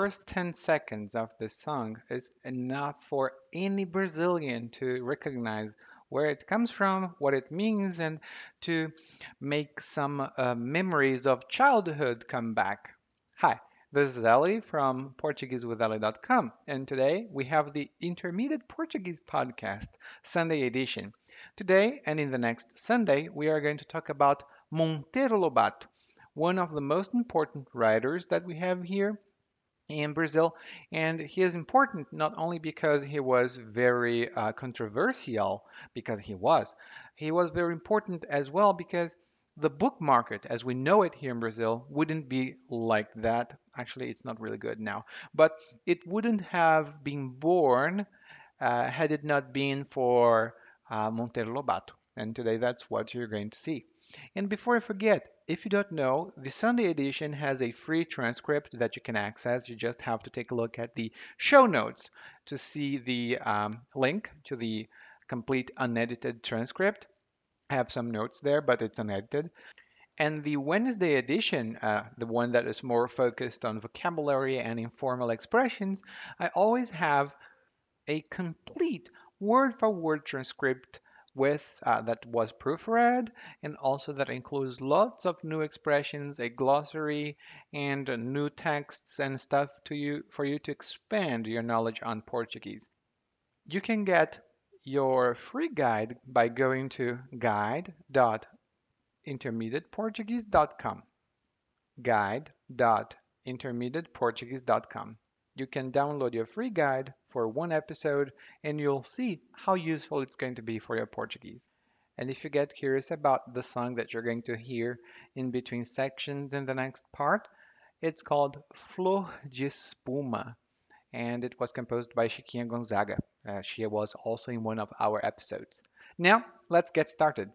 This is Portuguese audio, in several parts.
first 10 seconds of the song is enough for any Brazilian to recognize where it comes from, what it means, and to make some uh, memories of childhood come back. Hi, this is Ali from PortugueseWithAli.com, and today we have the Intermediate Portuguese Podcast, Sunday edition. Today and in the next Sunday, we are going to talk about Monteiro Lobato, one of the most important writers that we have here in Brazil. And he is important not only because he was very uh, controversial, because he was, he was very important as well because the book market, as we know it here in Brazil, wouldn't be like that. Actually, it's not really good now, but it wouldn't have been born uh, had it not been for uh, Monteiro Lobato. And today that's what you're going to see. And before I forget, if you don't know, the Sunday edition has a free transcript that you can access. You just have to take a look at the show notes to see the um, link to the complete unedited transcript. I have some notes there, but it's unedited. And the Wednesday edition, uh, the one that is more focused on vocabulary and informal expressions, I always have a complete word for word transcript with uh, that was proofread and also that includes lots of new expressions, a glossary, and new texts and stuff to you for you to expand your knowledge on Portuguese. You can get your free guide by going to guide.intermediateportuguese.com. Guide.intermediateportuguese.com. You can download your free guide for one episode and you'll see how useful it's going to be for your Portuguese. And if you get curious about the song that you're going to hear in between sections in the next part, it's called Flor de Espuma and it was composed by Chiquinha Gonzaga. Uh, she was also in one of our episodes. Now, let's get started.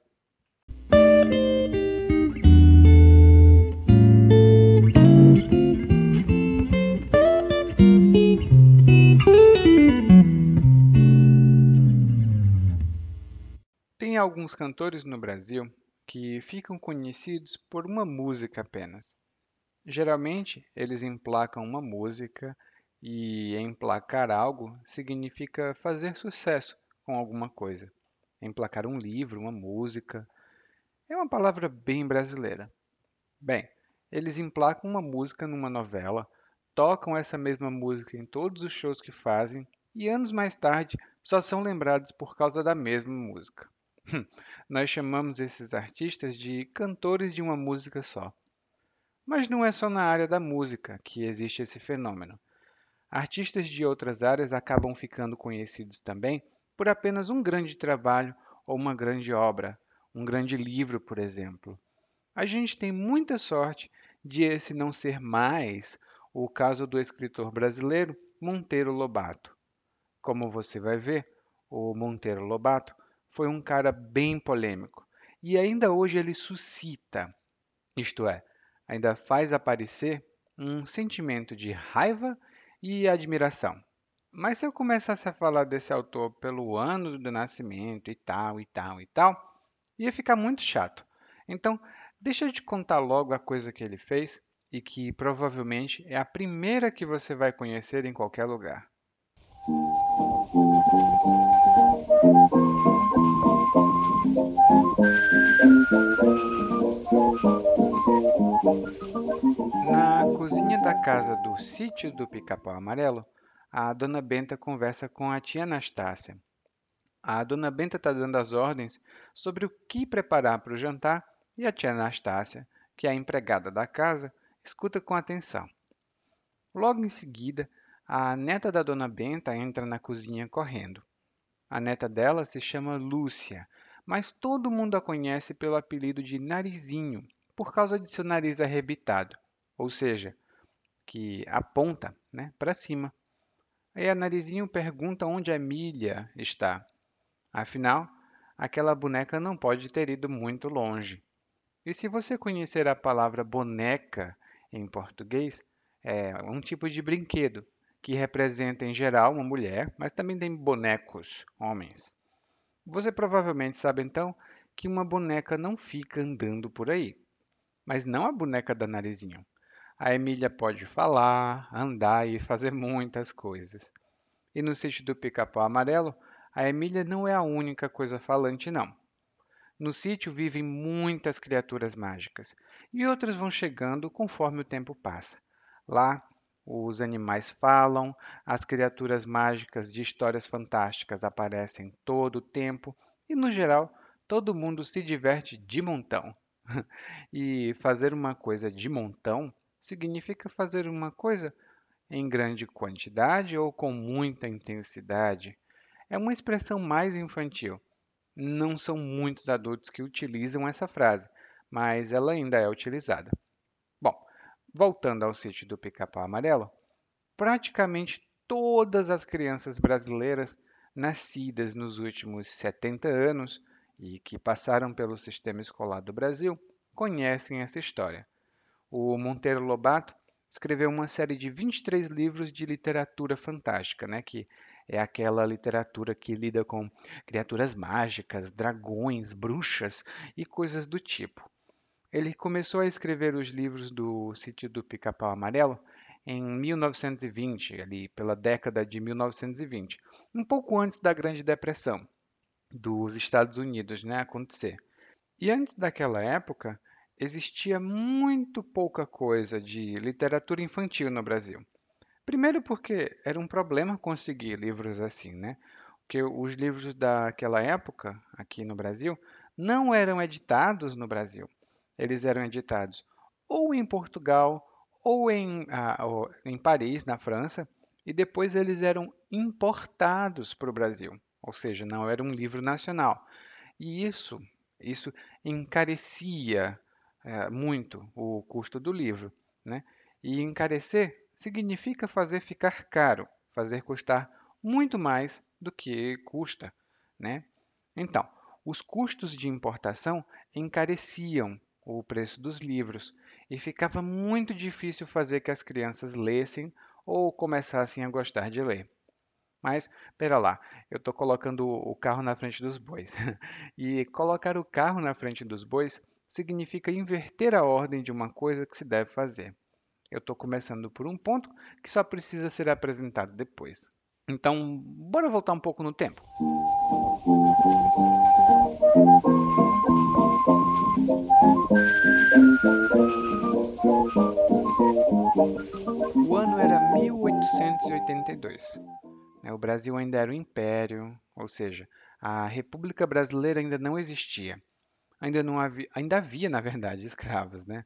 Tem alguns cantores no Brasil que ficam conhecidos por uma música apenas. Geralmente, eles emplacam uma música e emplacar algo significa fazer sucesso com alguma coisa. Emplacar um livro, uma música. É uma palavra bem brasileira. Bem, eles emplacam uma música numa novela, tocam essa mesma música em todos os shows que fazem e anos mais tarde só são lembrados por causa da mesma música. Nós chamamos esses artistas de cantores de uma música só. Mas não é só na área da música que existe esse fenômeno. Artistas de outras áreas acabam ficando conhecidos também por apenas um grande trabalho ou uma grande obra, um grande livro, por exemplo. A gente tem muita sorte de esse não ser mais o caso do escritor brasileiro Monteiro Lobato. Como você vai ver, o Monteiro Lobato foi um cara bem polêmico e ainda hoje ele suscita, isto é, ainda faz aparecer um sentimento de raiva e admiração. Mas se eu começasse a falar desse autor pelo ano do nascimento e tal, e tal, e tal, ia ficar muito chato. Então, deixa eu te contar logo a coisa que ele fez e que provavelmente é a primeira que você vai conhecer em qualquer lugar. Casa do sítio do Pica-Pau Amarelo, a dona Benta conversa com a tia Anastácia. A dona Benta está dando as ordens sobre o que preparar para o jantar e a tia Anastácia, que é a empregada da casa, escuta com atenção. Logo em seguida, a neta da dona Benta entra na cozinha correndo. A neta dela se chama Lúcia, mas todo mundo a conhece pelo apelido de Narizinho, por causa de seu nariz arrebitado, ou seja, que aponta né, para cima. Aí a Narizinho pergunta onde a Milha está. Afinal, aquela boneca não pode ter ido muito longe. E se você conhecer a palavra boneca em português, é um tipo de brinquedo que representa em geral uma mulher, mas também tem bonecos, homens. Você provavelmente sabe então que uma boneca não fica andando por aí, mas não a boneca da narizinho. A Emília pode falar, andar e fazer muitas coisas. E no sítio do Pica-Pau Amarelo, a Emília não é a única coisa falante, não. No sítio vivem muitas criaturas mágicas e outras vão chegando conforme o tempo passa. Lá, os animais falam, as criaturas mágicas de histórias fantásticas aparecem todo o tempo e, no geral, todo mundo se diverte de montão. e fazer uma coisa de montão significa fazer uma coisa em grande quantidade ou com muita intensidade. É uma expressão mais infantil. Não são muitos adultos que utilizam essa frase, mas ela ainda é utilizada. Bom, voltando ao sítio do Pica-Pau Amarelo, praticamente todas as crianças brasileiras nascidas nos últimos 70 anos e que passaram pelo sistema escolar do Brasil conhecem essa história. O Monteiro Lobato escreveu uma série de 23 livros de literatura fantástica, né, que é aquela literatura que lida com criaturas mágicas, dragões, bruxas e coisas do tipo. Ele começou a escrever os livros do Sítio do Pica-Pau Amarelo em 1920, ali pela década de 1920, um pouco antes da Grande Depressão dos Estados Unidos né, acontecer. E antes daquela época, existia muito pouca coisa de literatura infantil no Brasil. Primeiro porque era um problema conseguir livros assim, né? Porque os livros daquela época, aqui no Brasil, não eram editados no Brasil. Eles eram editados ou em Portugal ou em, ah, ou em Paris, na França, e depois eles eram importados para o Brasil, ou seja, não era um livro nacional. E isso, isso encarecia é, muito o custo do livro. Né? E encarecer significa fazer ficar caro, fazer custar muito mais do que custa. Né? Então, os custos de importação encareciam o preço dos livros e ficava muito difícil fazer que as crianças lessem ou começassem a gostar de ler. Mas, pera lá, eu estou colocando o carro na frente dos bois. e colocar o carro na frente dos bois significa inverter a ordem de uma coisa que se deve fazer. Eu estou começando por um ponto que só precisa ser apresentado depois. Então, bora voltar um pouco no tempo. O ano era 1882. Né? O Brasil ainda era um império, ou seja, a República Brasileira ainda não existia ainda não havia, ainda havia, na verdade, escravos, né?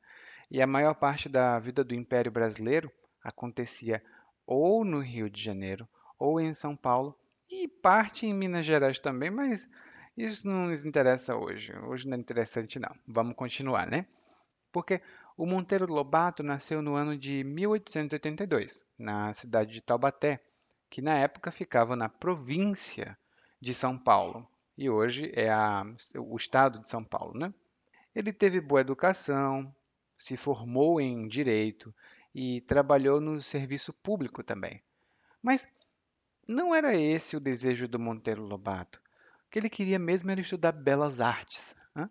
E a maior parte da vida do Império Brasileiro acontecia ou no Rio de Janeiro ou em São Paulo e parte em Minas Gerais também, mas isso não nos interessa hoje. Hoje não é interessante não. Vamos continuar, né? Porque o Monteiro Lobato nasceu no ano de 1882, na cidade de Taubaté, que na época ficava na província de São Paulo e hoje é a, o estado de São Paulo. Né? Ele teve boa educação, se formou em direito e trabalhou no serviço público também. Mas não era esse o desejo do Monteiro Lobato. O que ele queria mesmo era estudar belas artes. Né?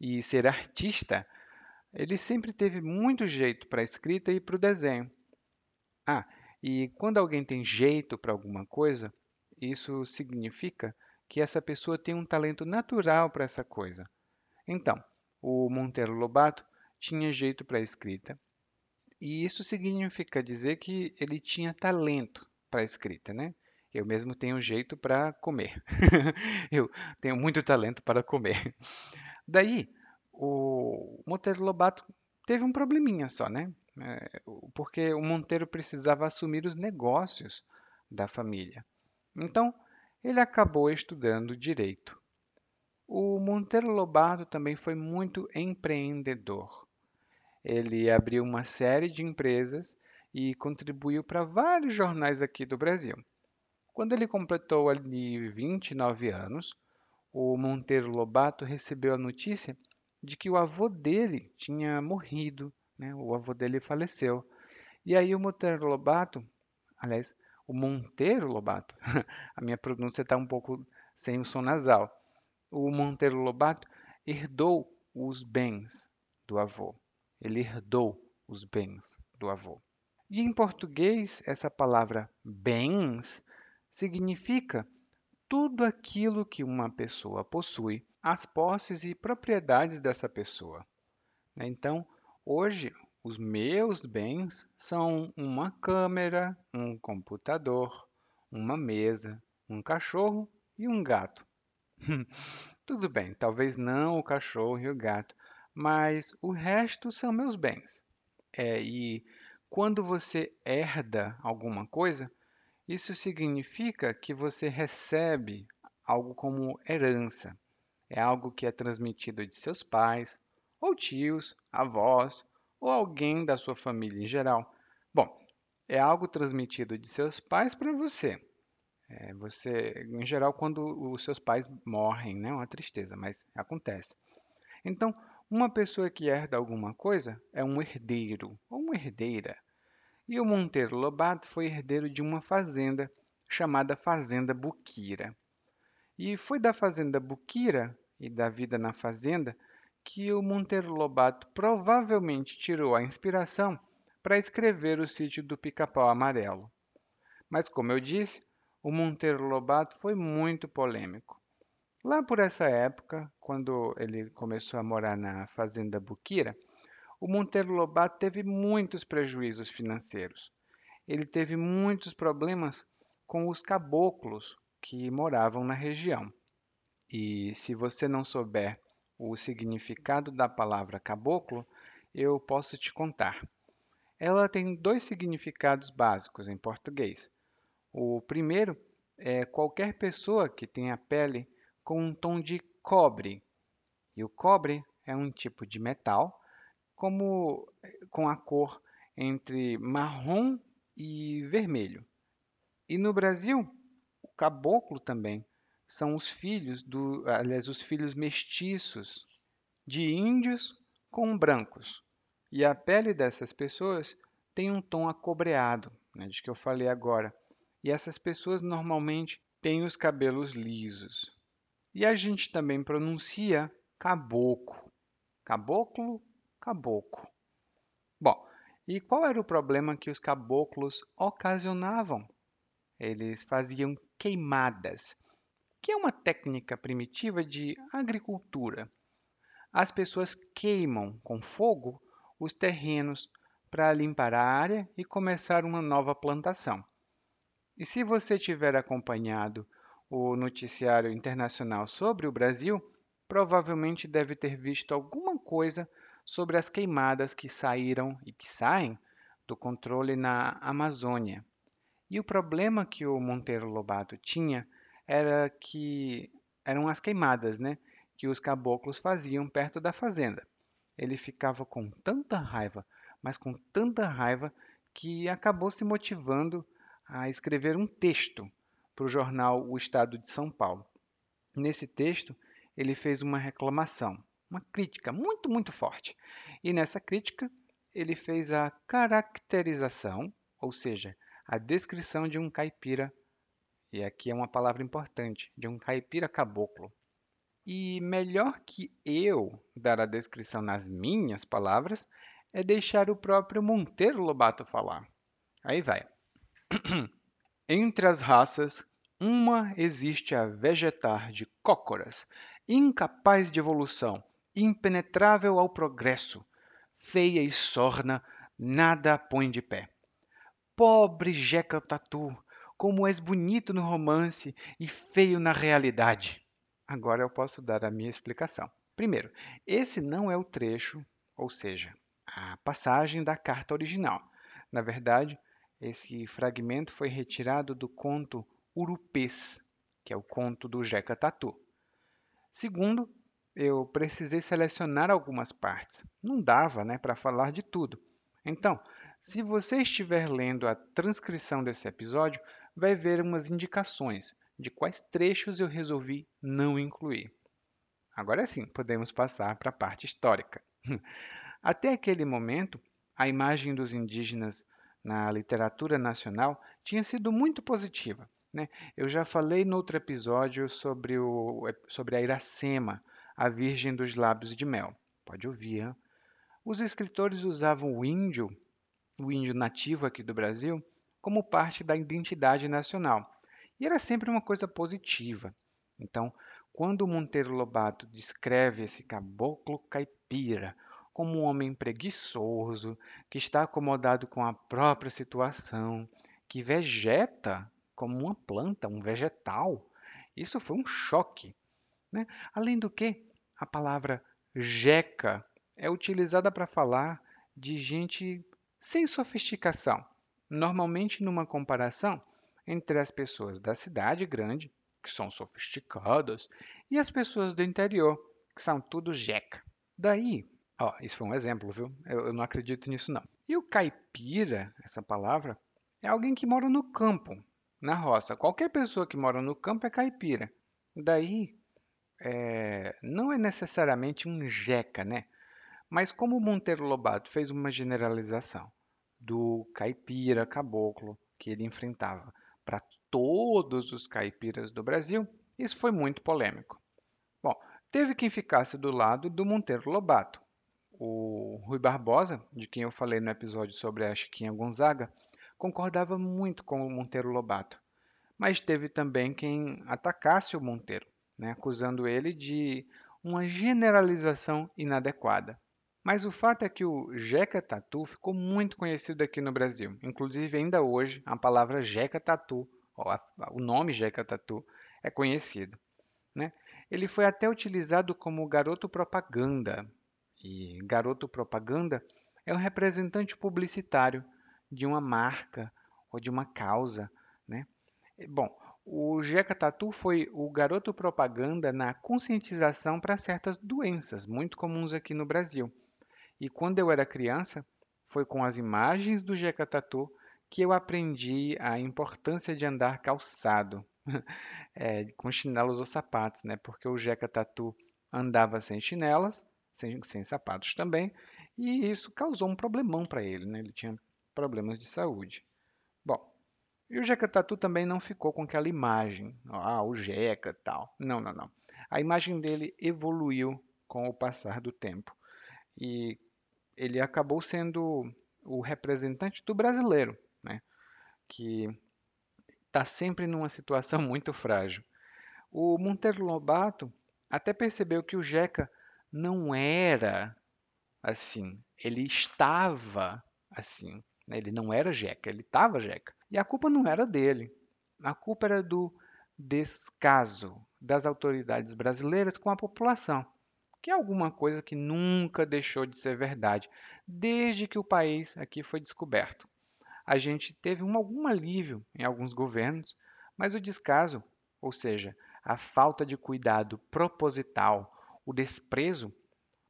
E ser artista, ele sempre teve muito jeito para a escrita e para o desenho. Ah, e quando alguém tem jeito para alguma coisa, isso significa que essa pessoa tem um talento natural para essa coisa. Então, o Monteiro Lobato tinha jeito para a escrita, e isso significa dizer que ele tinha talento para a escrita, né? Eu mesmo tenho jeito para comer. Eu tenho muito talento para comer. Daí, o Monteiro Lobato teve um probleminha só, né? É, porque o Monteiro precisava assumir os negócios da família. Então, ele acabou estudando direito. O Monteiro Lobato também foi muito empreendedor. Ele abriu uma série de empresas e contribuiu para vários jornais aqui do Brasil. Quando ele completou ali 29 anos, o Monteiro Lobato recebeu a notícia de que o avô dele tinha morrido, né? O avô dele faleceu. E aí o Monteiro Lobato, aliás, o Monteiro Lobato, a minha pronúncia está um pouco sem o som nasal. O Monteiro Lobato herdou os bens do avô. Ele herdou os bens do avô. E em português, essa palavra bens significa tudo aquilo que uma pessoa possui, as posses e propriedades dessa pessoa. Então, hoje, os meus bens são uma câmera, um computador, uma mesa, um cachorro e um gato. Tudo bem, talvez não o cachorro e o gato, mas o resto são meus bens. É, e quando você herda alguma coisa, isso significa que você recebe algo como herança. É algo que é transmitido de seus pais, ou tios, avós, ou alguém da sua família em geral. Bom, é algo transmitido de seus pais para você. É, você, em geral, quando os seus pais morrem, né? É uma tristeza, mas acontece. Então, uma pessoa que herda alguma coisa é um herdeiro ou uma herdeira. E o Monteiro Lobato foi herdeiro de uma fazenda chamada Fazenda Buquira. E foi da Fazenda Buquira e da vida na fazenda que o Monteiro Lobato provavelmente tirou a inspiração para escrever o sítio do Pica-Pau Amarelo. Mas, como eu disse, o Monteiro Lobato foi muito polêmico. Lá por essa época, quando ele começou a morar na Fazenda Buquira, o Monteiro Lobato teve muitos prejuízos financeiros. Ele teve muitos problemas com os caboclos que moravam na região. E se você não souber o significado da palavra caboclo, eu posso te contar. Ela tem dois significados básicos em português. O primeiro é qualquer pessoa que tenha pele com um tom de cobre. E o cobre é um tipo de metal, como com a cor entre marrom e vermelho. E no Brasil, o caboclo também são os filhos do, aliás, os filhos mestiços de índios com brancos. E a pele dessas pessoas tem um tom acobreado, né, de que eu falei agora. E essas pessoas normalmente têm os cabelos lisos. E a gente também pronuncia caboclo. Caboclo, caboclo. Bom, e qual era o problema que os caboclos ocasionavam? Eles faziam queimadas que é uma técnica primitiva de agricultura. As pessoas queimam com fogo os terrenos para limpar a área e começar uma nova plantação. E se você tiver acompanhado o noticiário internacional sobre o Brasil, provavelmente deve ter visto alguma coisa sobre as queimadas que saíram e que saem do controle na Amazônia. E o problema que o Monteiro Lobato tinha era que eram as queimadas, né, que os caboclos faziam perto da fazenda. Ele ficava com tanta raiva, mas com tanta raiva que acabou se motivando a escrever um texto para o jornal O Estado de São Paulo. Nesse texto, ele fez uma reclamação, uma crítica muito, muito forte. E nessa crítica, ele fez a caracterização, ou seja, a descrição de um caipira e aqui é uma palavra importante, de um caipira caboclo. E melhor que eu dar a descrição nas minhas palavras é deixar o próprio Monteiro Lobato falar. Aí vai. Entre as raças, uma existe a vegetar de cócoras, incapaz de evolução, impenetrável ao progresso, feia e sorna, nada põe de pé. Pobre Jeca Tatu, como és bonito no romance e feio na realidade. Agora eu posso dar a minha explicação. Primeiro, esse não é o trecho, ou seja, a passagem da carta original. Na verdade, esse fragmento foi retirado do conto Urupês, que é o conto do Jeca Tatu. Segundo, eu precisei selecionar algumas partes. Não dava né, para falar de tudo. Então, se você estiver lendo a transcrição desse episódio, vai ver umas indicações de quais trechos eu resolvi não incluir. agora sim, podemos passar para a parte histórica. Até aquele momento, a imagem dos indígenas na literatura nacional tinha sido muito positiva. Né? Eu já falei no outro episódio sobre, o, sobre a Iracema, a Virgem dos Lábios de Mel. Pode ouvir. Hein? Os escritores usavam o índio, o índio nativo aqui do Brasil, como parte da identidade nacional. E era sempre uma coisa positiva. Então, quando Monteiro Lobato descreve esse caboclo caipira como um homem preguiçoso, que está acomodado com a própria situação, que vegeta como uma planta, um vegetal, isso foi um choque. Né? Além do que, a palavra jeca é utilizada para falar de gente sem sofisticação, normalmente numa comparação entre as pessoas da cidade grande, que são sofisticadas, e as pessoas do interior, que são tudo jeca. Daí, ó, isso foi um exemplo, viu? Eu, eu não acredito nisso não. E o caipira, essa palavra, é alguém que mora no campo, na roça. Qualquer pessoa que mora no campo é caipira. Daí, é, não é necessariamente um jeca, né? Mas como Monteiro Lobato fez uma generalização do caipira caboclo que ele enfrentava para todos os caipiras do Brasil, isso foi muito polêmico. Bom, teve quem ficasse do lado do Monteiro Lobato. O Rui Barbosa, de quem eu falei no episódio sobre a Chiquinha Gonzaga, concordava muito com o Monteiro Lobato. Mas teve também quem atacasse o Monteiro, né, acusando ele de uma generalização inadequada. Mas o fato é que o Jeca Tatu ficou muito conhecido aqui no Brasil. Inclusive, ainda hoje, a palavra Jeca Tatu, o nome Jeca Tatu, é conhecido. Né? Ele foi até utilizado como garoto propaganda. E garoto propaganda é um representante publicitário de uma marca ou de uma causa. Né? Bom, o Jeca Tatu foi o garoto propaganda na conscientização para certas doenças muito comuns aqui no Brasil. E quando eu era criança, foi com as imagens do Jeca Tatu que eu aprendi a importância de andar calçado, é, com chinelos ou sapatos, né? Porque o Jeca Tatu andava sem chinelas, sem, sem sapatos também, e isso causou um problemão para ele, né? Ele tinha problemas de saúde. Bom, e o Jeca Tatu também não ficou com aquela imagem, ah, o Jeca tal. Não, não, não. A imagem dele evoluiu com o passar do tempo. E ele acabou sendo o representante do brasileiro, né? que está sempre numa situação muito frágil. O Monteiro Lobato até percebeu que o Jeca não era assim, ele estava assim. Né? Ele não era Jeca, ele estava Jeca. E a culpa não era dele, a culpa era do descaso das autoridades brasileiras com a população que é alguma coisa que nunca deixou de ser verdade, desde que o país aqui foi descoberto. A gente teve um, algum alívio em alguns governos, mas o descaso, ou seja, a falta de cuidado proposital, o desprezo,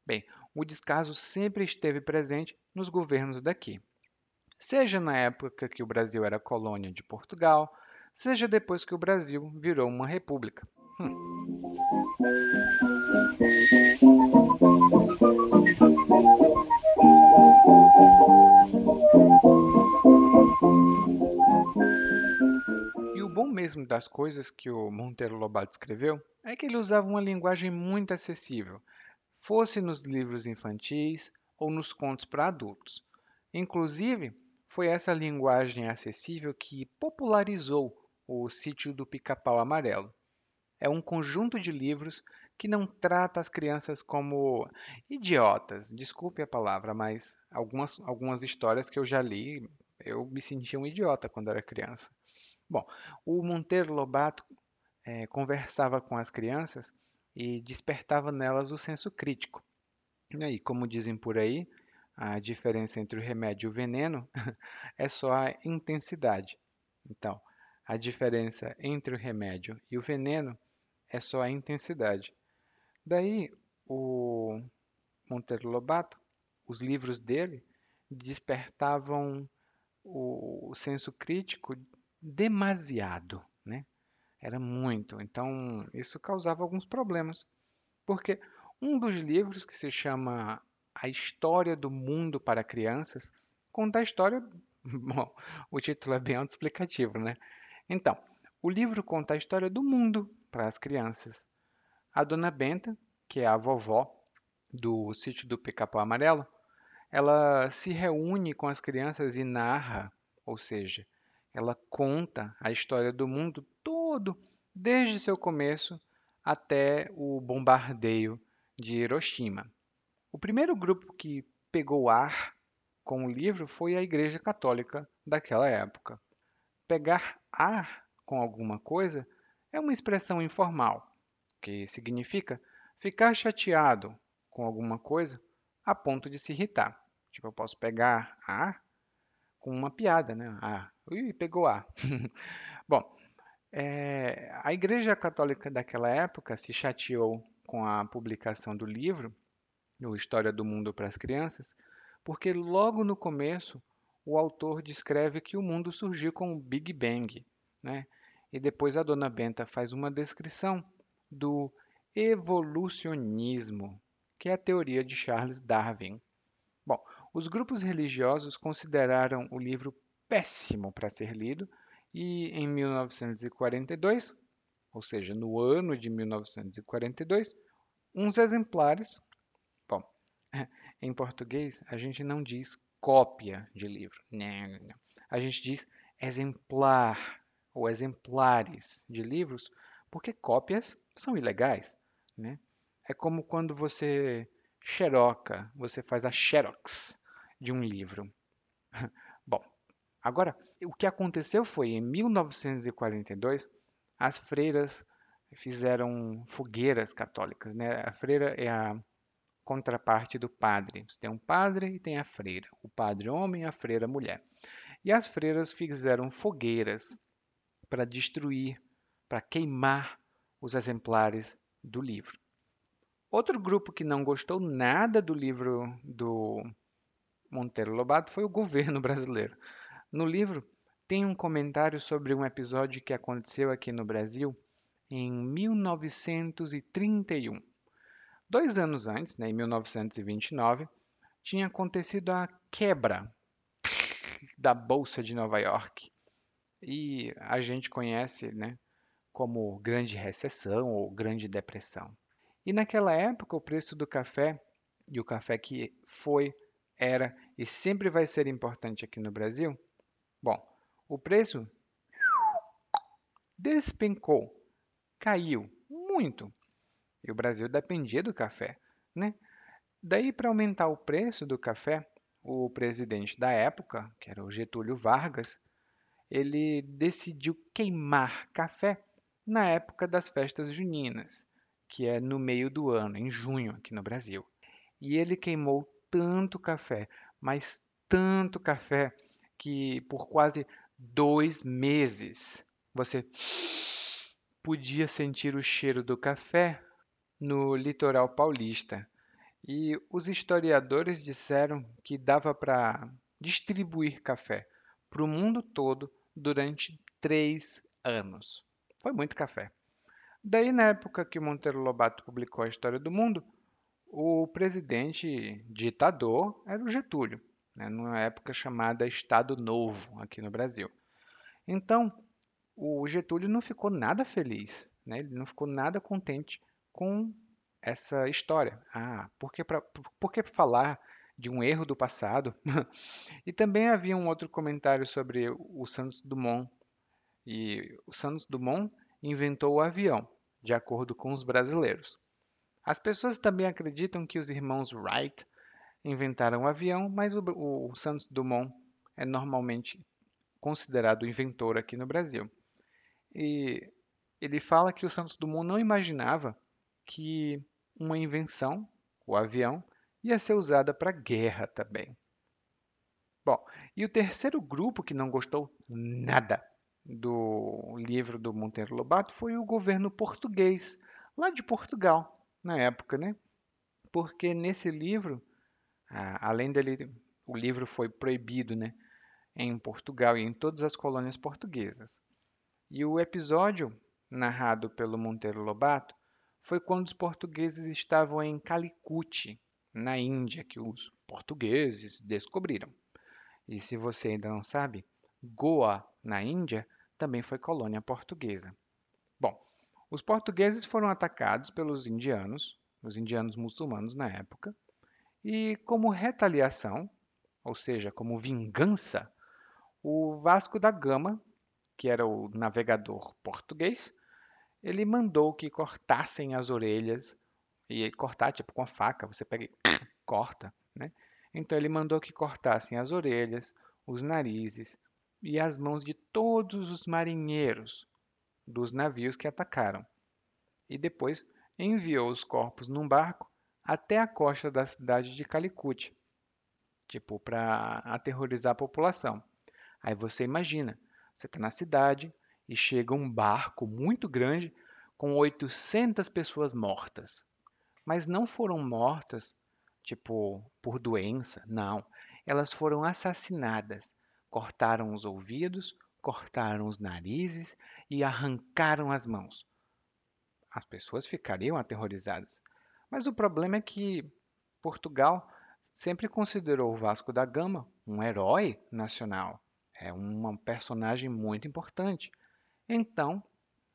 bem, o descaso sempre esteve presente nos governos daqui. Seja na época que o Brasil era colônia de Portugal, seja depois que o Brasil virou uma república. Hum. E o bom mesmo das coisas que o Monteiro Lobato escreveu é que ele usava uma linguagem muito acessível, fosse nos livros infantis ou nos contos para adultos. Inclusive, foi essa linguagem acessível que popularizou o Sítio do Pica-Pau Amarelo. É um conjunto de livros que não trata as crianças como idiotas. Desculpe a palavra, mas algumas, algumas histórias que eu já li, eu me sentia um idiota quando era criança. Bom, o Monteiro Lobato é, conversava com as crianças e despertava nelas o senso crítico. E como dizem por aí, a diferença entre o remédio e o veneno é só a intensidade. Então, a diferença entre o remédio e o veneno é só a intensidade. Daí, o Monteiro Lobato, os livros dele despertavam o, senso crítico demasiado, né? Era muito. Então, isso causava alguns problemas. Porque um dos livros que se chama A História do Mundo para Crianças conta a história. Bom, o título é bem autoexplicativo, né? Então, o livro conta a história do mundo para as crianças. A dona Benta, que é a vovó do sítio do Pica-Pau Amarelo, ela se reúne com as crianças e narra, ou seja, ela conta a história do mundo todo, desde seu começo até o bombardeio de Hiroshima. O primeiro grupo que pegou ar com o livro foi a Igreja Católica daquela época. Pegar ar com alguma coisa é uma expressão informal, que significa ficar chateado com alguma coisa a ponto de se irritar. Tipo, eu posso pegar ar com uma piada, né? Ah, ui, pegou ar. Bom, é, a Igreja Católica daquela época se chateou com a publicação do livro, o História do Mundo para as Crianças, porque logo no começo o autor descreve que o mundo surgiu com o Big Bang, né? E depois a dona Benta faz uma descrição do evolucionismo, que é a teoria de Charles Darwin. Bom, os grupos religiosos consideraram o livro péssimo para ser lido e em 1942, ou seja, no ano de 1942, uns exemplares. Bom, em português a gente não diz cópia de livro, não, não, não. a gente diz exemplar ou exemplares de livros, porque cópias são ilegais, né? É como quando você xeroca, você faz a xerox de um livro. Bom, agora o que aconteceu foi em 1942 as freiras fizeram fogueiras católicas, né? A freira é a contraparte do padre. Você tem um padre e tem a freira. O padre homem a freira mulher. E as freiras fizeram fogueiras para destruir, para queimar os exemplares do livro. Outro grupo que não gostou nada do livro do Monteiro Lobato foi o governo brasileiro. No livro tem um comentário sobre um episódio que aconteceu aqui no Brasil em 1931. Dois anos antes, né, em 1929, tinha acontecido a quebra da Bolsa de Nova York. E a gente conhece né, como Grande Recessão ou Grande Depressão. E naquela época, o preço do café, e o café que foi, era e sempre vai ser importante aqui no Brasil, bom, o preço despencou, caiu muito. E o Brasil dependia do café, né? Daí, para aumentar o preço do café, o presidente da época, que era o Getúlio Vargas, ele decidiu queimar café na época das festas juninas, que é no meio do ano, em junho, aqui no Brasil. E ele queimou tanto café, mas tanto café, que por quase dois meses você podia sentir o cheiro do café no litoral paulista. E os historiadores disseram que dava para distribuir café para o mundo todo durante três anos. Foi muito café. Daí, na época que Monteiro Lobato publicou a História do Mundo, o presidente ditador era o Getúlio, né, numa época chamada Estado Novo aqui no Brasil. Então, o Getúlio não ficou nada feliz, né, ele não ficou nada contente com essa história. Ah, por que, por que falar de um erro do passado? e também havia um outro comentário sobre o Santos Dumont. E o Santos Dumont inventou o avião, de acordo com os brasileiros. As pessoas também acreditam que os irmãos Wright inventaram o avião, mas o, o Santos Dumont é normalmente considerado inventor aqui no Brasil. E ele fala que o Santos Dumont não imaginava que uma invenção, o avião, ia ser usada para guerra também. Bom, e o terceiro grupo que não gostou nada do livro do Monteiro Lobato foi o governo português, lá de Portugal, na época, né? Porque nesse livro, além dele, o livro foi proibido, né? Em Portugal e em todas as colônias portuguesas. E o episódio narrado pelo Monteiro Lobato foi quando os portugueses estavam em Calicut, na Índia, que os portugueses descobriram. E se você ainda não sabe, Goa, na Índia, também foi colônia portuguesa. Bom, os portugueses foram atacados pelos indianos, os indianos muçulmanos na época, e como retaliação, ou seja, como vingança, o Vasco da Gama, que era o navegador português, ele mandou que cortassem as orelhas, e cortar tipo com a faca, você pega e corta, né? Então ele mandou que cortassem as orelhas, os narizes e as mãos de todos os marinheiros dos navios que atacaram. E depois enviou os corpos num barco até a costa da cidade de Calicut, tipo para aterrorizar a população. Aí você imagina, você está na cidade e chega um barco muito grande com 800 pessoas mortas. Mas não foram mortas tipo por doença, não. Elas foram assassinadas. Cortaram os ouvidos, cortaram os narizes e arrancaram as mãos. As pessoas ficariam aterrorizadas. Mas o problema é que Portugal sempre considerou o Vasco da Gama um herói nacional, é um personagem muito importante. Então,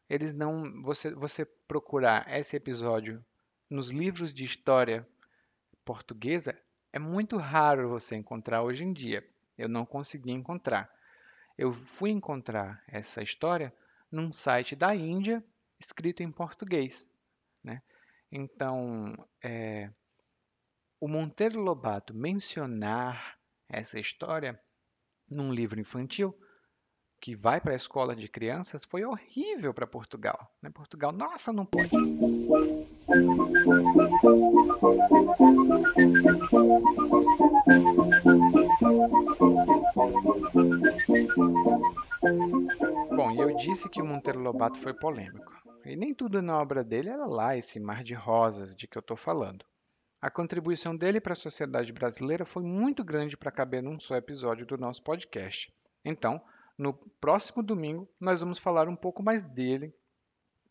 eles não, você, você procurar esse episódio nos livros de história portuguesa é muito raro você encontrar hoje em dia. Eu não consegui encontrar. Eu fui encontrar essa história num site da Índia escrito em português. Né? Então, é, o Monteiro Lobato mencionar essa história num livro infantil que vai para a escola de crianças foi horrível para Portugal. Né? Portugal, nossa, não pode. Bom, eu disse que o Monteiro Lobato foi polêmico. E nem tudo na obra dele era lá esse mar de rosas de que eu estou falando. A contribuição dele para a sociedade brasileira foi muito grande para caber num só episódio do nosso podcast. Então, no próximo domingo, nós vamos falar um pouco mais dele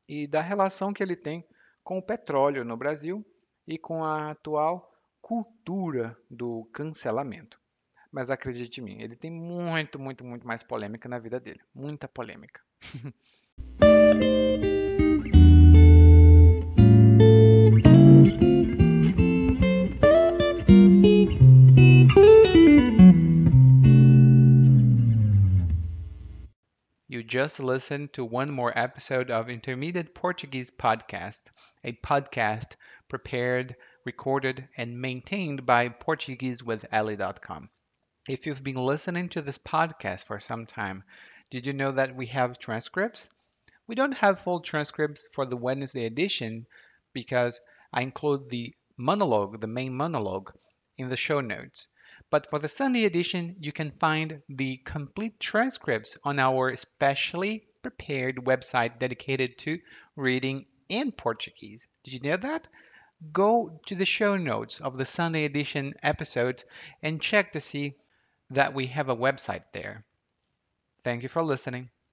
e da relação que ele tem com o petróleo no Brasil e com a atual cultura do cancelamento. Mas acredite em mim, ele tem muito, muito, muito mais polêmica na vida dele. Muita polêmica. just listened to one more episode of Intermediate Portuguese Podcast, a podcast prepared, recorded, and maintained by PortugueseWithEli.com. If you've been listening to this podcast for some time, did you know that we have transcripts? We don't have full transcripts for the Wednesday edition because I include the monologue, the main monologue, in the show notes. But for the Sunday edition, you can find the complete transcripts on our specially prepared website dedicated to reading in Portuguese. Did you know that? Go to the show notes of the Sunday edition episodes and check to see that we have a website there. Thank you for listening.